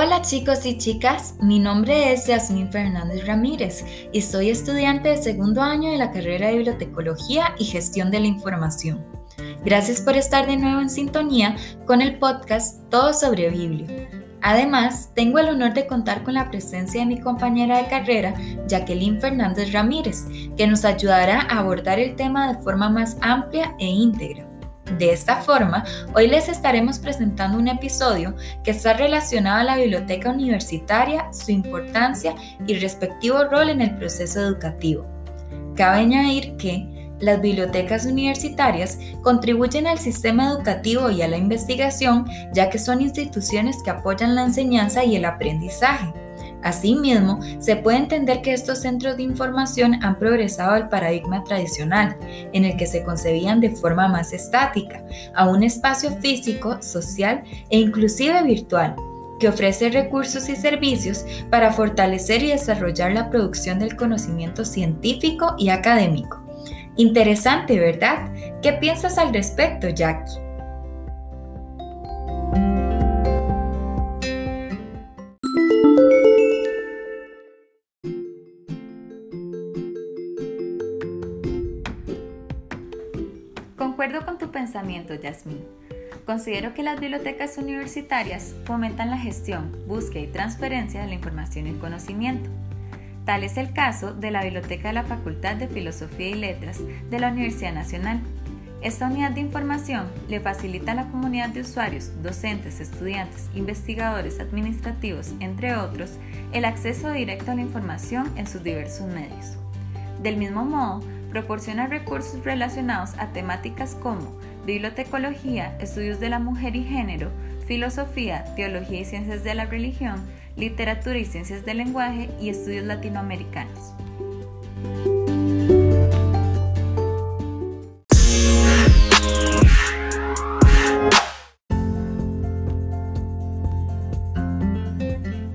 Hola chicos y chicas, mi nombre es Yasmín Fernández Ramírez y soy estudiante de segundo año de la carrera de Bibliotecología y Gestión de la Información. Gracias por estar de nuevo en sintonía con el podcast Todo sobre Biblia. Además, tengo el honor de contar con la presencia de mi compañera de carrera, Jacqueline Fernández Ramírez, que nos ayudará a abordar el tema de forma más amplia e íntegra. De esta forma, hoy les estaremos presentando un episodio que está relacionado a la biblioteca universitaria, su importancia y respectivo rol en el proceso educativo. Cabe añadir que las bibliotecas universitarias contribuyen al sistema educativo y a la investigación ya que son instituciones que apoyan la enseñanza y el aprendizaje Asimismo, se puede entender que estos centros de información han progresado al paradigma tradicional, en el que se concebían de forma más estática, a un espacio físico, social e inclusive virtual, que ofrece recursos y servicios para fortalecer y desarrollar la producción del conocimiento científico y académico. Interesante, ¿verdad? ¿Qué piensas al respecto, Jackie? Concuerdo con tu pensamiento, Yasmín. Considero que las bibliotecas universitarias fomentan la gestión, búsqueda y transferencia de la información y conocimiento. Tal es el caso de la Biblioteca de la Facultad de Filosofía y Letras de la Universidad Nacional. Esta unidad de información le facilita a la comunidad de usuarios, docentes, estudiantes, investigadores, administrativos, entre otros, el acceso directo a la información en sus diversos medios. Del mismo modo, proporciona recursos relacionados a temáticas como bibliotecología, estudios de la mujer y género, filosofía, teología y ciencias de la religión, literatura y ciencias del lenguaje y estudios latinoamericanos.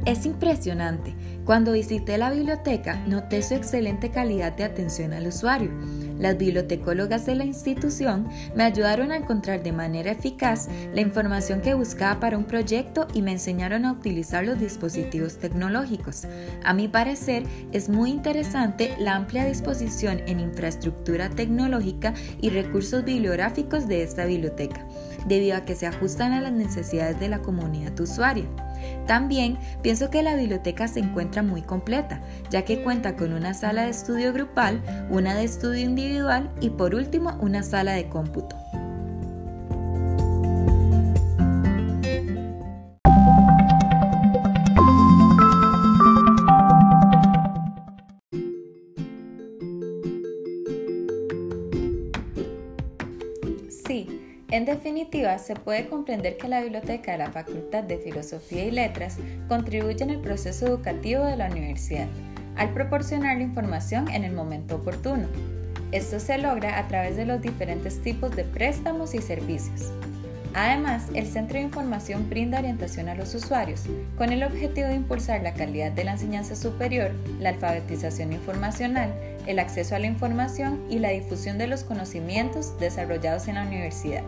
Es impresionante. Cuando visité la biblioteca, noté su excelente calidad de atención al usuario. Las bibliotecólogas de la institución me ayudaron a encontrar de manera eficaz la información que buscaba para un proyecto y me enseñaron a utilizar los dispositivos tecnológicos. A mi parecer, es muy interesante la amplia disposición en infraestructura tecnológica y recursos bibliográficos de esta biblioteca, debido a que se ajustan a las necesidades de la comunidad usuaria. También pienso que la biblioteca se encuentra muy completa, ya que cuenta con una sala de estudio grupal, una de estudio individual y por último una sala de cómputo. En definitiva, se puede comprender que la biblioteca de la Facultad de Filosofía y Letras contribuye en el proceso educativo de la universidad, al proporcionar la información en el momento oportuno. Esto se logra a través de los diferentes tipos de préstamos y servicios. Además, el Centro de Información brinda orientación a los usuarios con el objetivo de impulsar la calidad de la enseñanza superior, la alfabetización informacional, el acceso a la información y la difusión de los conocimientos desarrollados en la universidad.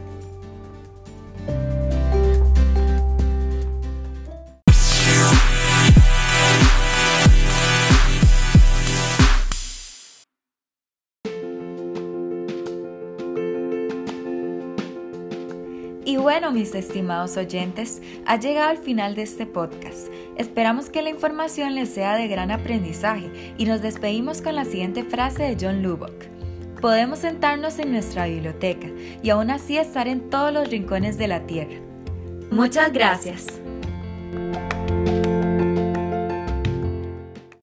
Y bueno, mis estimados oyentes, ha llegado el final de este podcast. Esperamos que la información les sea de gran aprendizaje y nos despedimos con la siguiente frase de John Lubbock. Podemos sentarnos en nuestra biblioteca y aún así estar en todos los rincones de la tierra. Muchas gracias.